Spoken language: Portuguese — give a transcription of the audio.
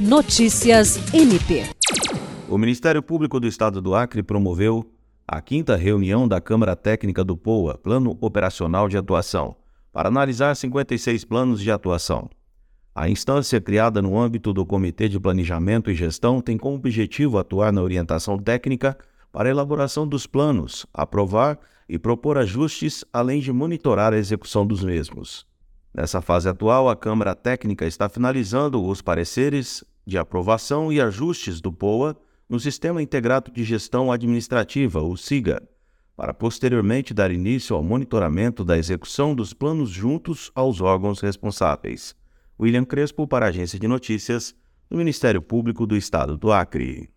Notícias MP. O Ministério Público do Estado do Acre promoveu a quinta reunião da Câmara Técnica do POA, Plano Operacional de Atuação, para analisar 56 planos de atuação. A instância criada no âmbito do Comitê de Planejamento e Gestão tem como objetivo atuar na orientação técnica para a elaboração dos planos, aprovar e propor ajustes, além de monitorar a execução dos mesmos. Nessa fase atual, a Câmara Técnica está finalizando os pareceres de aprovação e ajustes do POA no Sistema Integrado de Gestão Administrativa, o SIGA, para posteriormente dar início ao monitoramento da execução dos planos juntos aos órgãos responsáveis. William Crespo, para a Agência de Notícias do Ministério Público do Estado do Acre.